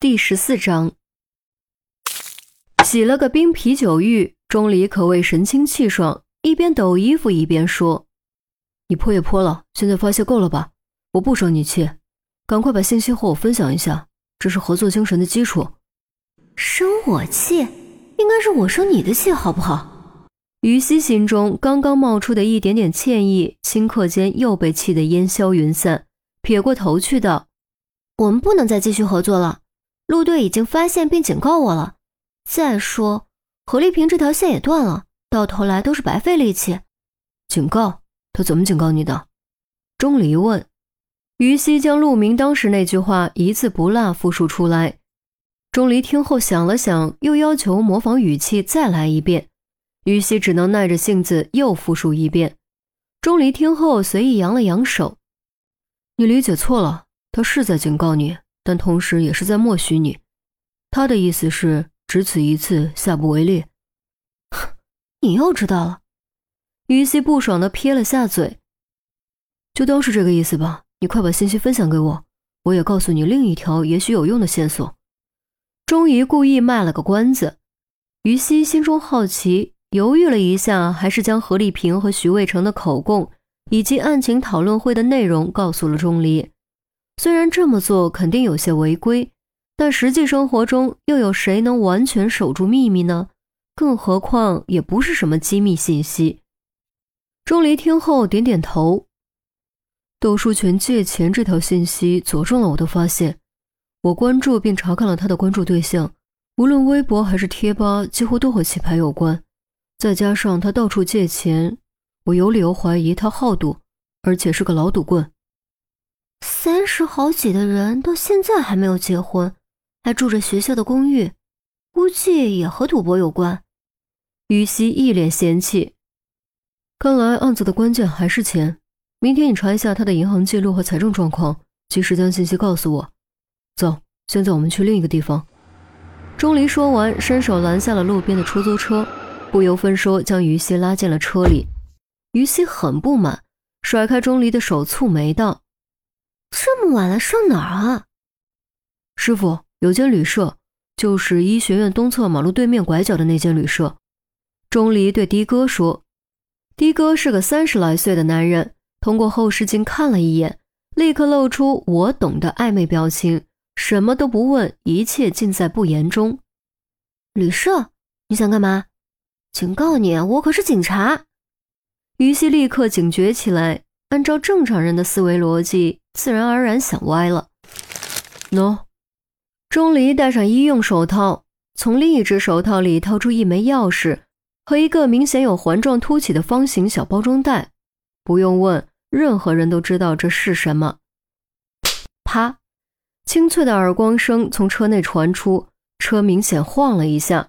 第十四章，洗了个冰啤酒浴，钟离可谓神清气爽，一边抖衣服一边说：“你泼也泼了，现在发泄够了吧？我不生你气，赶快把信息和我分享一下，这是合作精神的基础。”生我气，应该是我生你的气，好不好？于西心中刚刚冒出的一点点歉意，顷刻间又被气得烟消云散，撇过头去道：“我们不能再继续合作了。”陆队已经发现并警告我了。再说，何丽萍这条线也断了，到头来都是白费力气。警告他怎么警告你的？钟离问。于西将陆明当时那句话一字不落复述出来。钟离听后想了想，又要求模仿语气再来一遍。于西只能耐着性子又复述一遍。钟离听后随意扬了扬手：“你理解错了，他是在警告你。”但同时也是在默许你，他的意思是只此一次，下不为例。哼你又知道了？于西不爽的撇了下嘴，就当是这个意思吧。你快把信息分享给我，我也告诉你另一条也许有用的线索。钟仪故意卖了个关子，于西心中好奇，犹豫了一下，还是将何丽萍和徐渭成的口供以及案情讨论会的内容告诉了钟离。虽然这么做肯定有些违规，但实际生活中又有谁能完全守住秘密呢？更何况也不是什么机密信息。钟离听后点点头。窦书全借钱这条信息佐证了我的发现，我关注并查看了他的关注对象，无论微博还是贴吧，几乎都和棋牌有关。再加上他到处借钱，我有理由怀疑他好赌，而且是个老赌棍。三十好几的人到现在还没有结婚，还住着学校的公寓，估计也和赌博有关。于西一脸嫌弃，看来案子的关键还是钱。明天你查一下他的银行记录和财政状况，及时将信息告诉我。走，现在我们去另一个地方。钟离说完，伸手拦下了路边的出租车，不由分说将于西拉进了车里。于西很不满，甩开钟离的手，蹙眉道。这么晚了，上哪儿啊？师傅，有间旅社，就是医学院东侧马路对面拐角的那间旅社。钟离对的哥说：“的哥是个三十来岁的男人，通过后视镜看了一眼，立刻露出我懂的暧昧表情，什么都不问，一切尽在不言中。”旅社，你想干嘛？警告你，我可是警察。于西立刻警觉起来，按照正常人的思维逻辑。自然而然想歪了。喏，钟离戴上医用手套，从另一只手套里掏出一枚钥匙和一个明显有环状凸起的方形小包装袋。不用问，任何人都知道这是什么。啪！清脆的耳光声从车内传出，车明显晃了一下。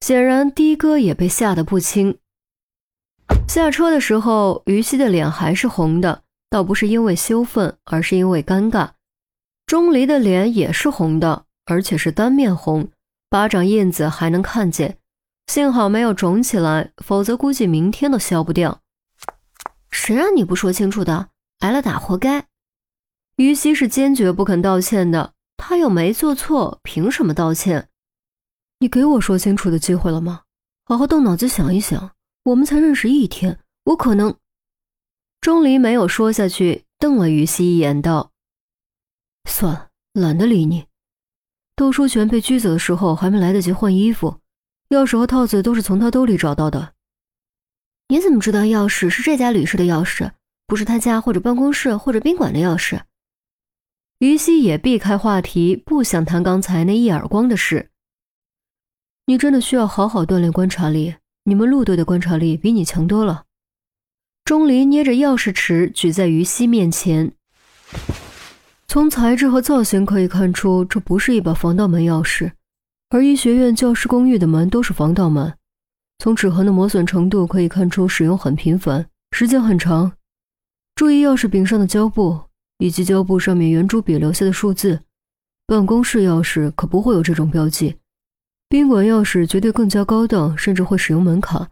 显然，的哥也被吓得不轻。下车的时候，于西的脸还是红的。倒不是因为羞愤，而是因为尴尬。钟离的脸也是红的，而且是单面红，巴掌印子还能看见。幸好没有肿起来，否则估计明天都消不掉。谁让你不说清楚的？挨了打活该。于西是坚决不肯道歉的，他又没做错，凭什么道歉？你给我说清楚的机会了吗？好好动脑子想一想，我们才认识一天，我可能……钟离没有说下去，瞪了于西一眼，道：“算了，懒得理你。窦书全被拘走的时候，还没来得及换衣服，钥匙和套子都是从他兜里找到的。你怎么知道钥匙是这家旅社的钥匙，不是他家或者办公室或者宾馆的钥匙？”于西也避开话题，不想谈刚才那一耳光的事。你真的需要好好锻炼观察力，你们陆队的观察力比你强多了。钟离捏着钥匙匙举在于西面前，从材质和造型可以看出，这不是一把防盗门钥匙，而医学院、教师公寓的门都是防盗门。从齿痕的磨损程度可以看出，使用很频繁，时间很长。注意钥匙柄上的胶布，以及胶布上面圆珠笔留下的数字。办公室钥匙可不会有这种标记，宾馆钥匙绝对更加高档，甚至会使用门卡。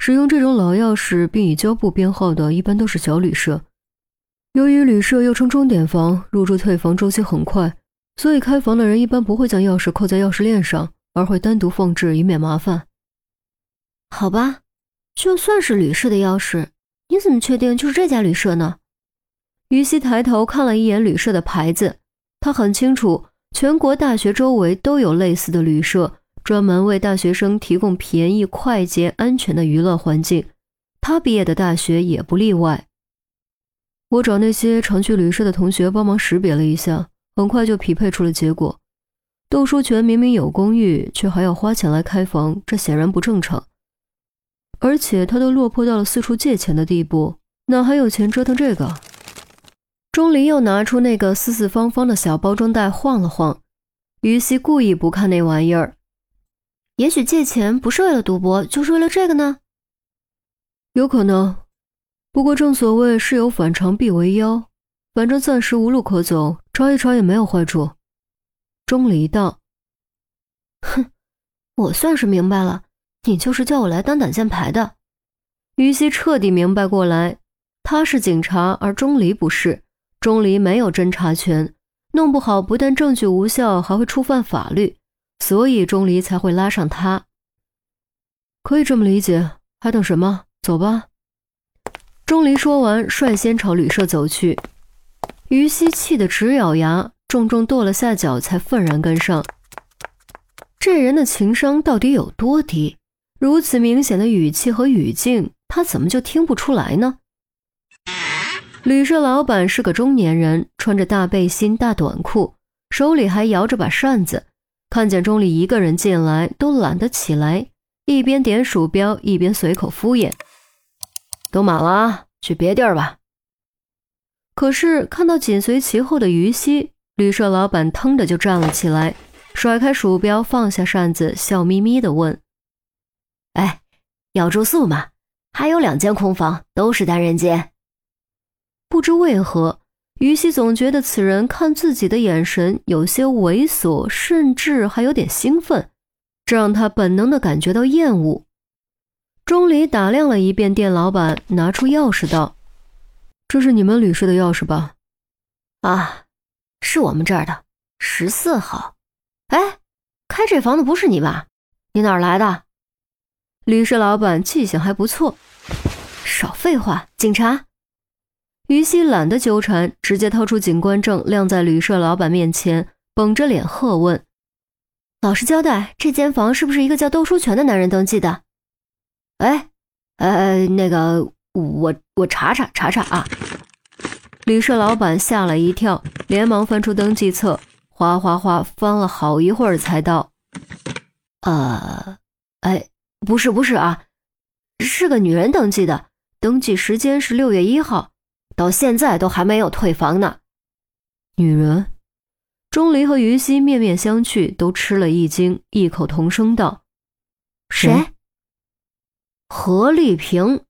使用这种老钥匙并以胶布编号的，一般都是小旅社。由于旅社又称钟点房，入住退房周期很快，所以开房的人一般不会将钥匙扣在钥匙链上，而会单独放置，以免麻烦。好吧，就算是旅社的钥匙，你怎么确定就是这家旅社呢？于西抬头看了一眼旅社的牌子，他很清楚，全国大学周围都有类似的旅社，专门为大学生提供便宜、快捷、安全的娱乐环境。他毕业的大学也不例外。我找那些常去旅社的同学帮忙识别了一下，很快就匹配出了结果。窦书全明明有公寓，却还要花钱来开房，这显然不正常。而且他都落魄到了四处借钱的地步，哪还有钱折腾这个？钟离又拿出那个四四方方的小包装袋晃了晃，于西故意不看那玩意儿。也许借钱不是为了赌博，就是为了这个呢？有可能。不过正所谓事有反常必为妖，反正暂时无路可走，查一查也没有坏处。钟离道：“哼，我算是明白了，你就是叫我来当挡箭牌的。”于西彻底明白过来，他是警察，而钟离不是。钟离没有侦查权，弄不好不但证据无效，还会触犯法律，所以钟离才会拉上他。可以这么理解，还等什么？走吧。钟离说完，率先朝旅社走去。于西气得直咬牙，重重跺了下脚，才愤然跟上。这人的情商到底有多低？如此明显的语气和语境，他怎么就听不出来呢？旅社老板是个中年人，穿着大背心、大短裤，手里还摇着把扇子。看见钟离一个人进来，都懒得起来，一边点鼠标，一边随口敷衍。都满了啊，去别地儿吧。可是看到紧随其后的于西，旅社老板腾的就站了起来，甩开鼠标，放下扇子，笑眯眯的问：“哎，要住宿吗？还有两间空房，都是单人间。”不知为何，于西总觉得此人看自己的眼神有些猥琐，甚至还有点兴奋，这让他本能的感觉到厌恶。钟离打量了一遍店老板，拿出钥匙道：“这是你们旅社的钥匙吧？”“啊，是我们这儿的，十四号。”“哎，开这房的不是你吧？你哪儿来的？”旅社老板记性还不错。少废话，警察。于西懒得纠缠，直接掏出警官证，亮在旅社老板面前，绷着脸喝问：“老实交代，这间房是不是一个叫窦书全的男人登记的？”哎，呃，那个，我我查查查查啊！旅社老板吓了一跳，连忙翻出登记册，哗哗哗翻了好一会儿，才道：“呃，哎，不是不是啊，是个女人登记的，登记时间是六月一号，到现在都还没有退房呢。”女人，钟离和于西面面相觑，都吃了一惊，异口同声道：“谁？”何丽萍，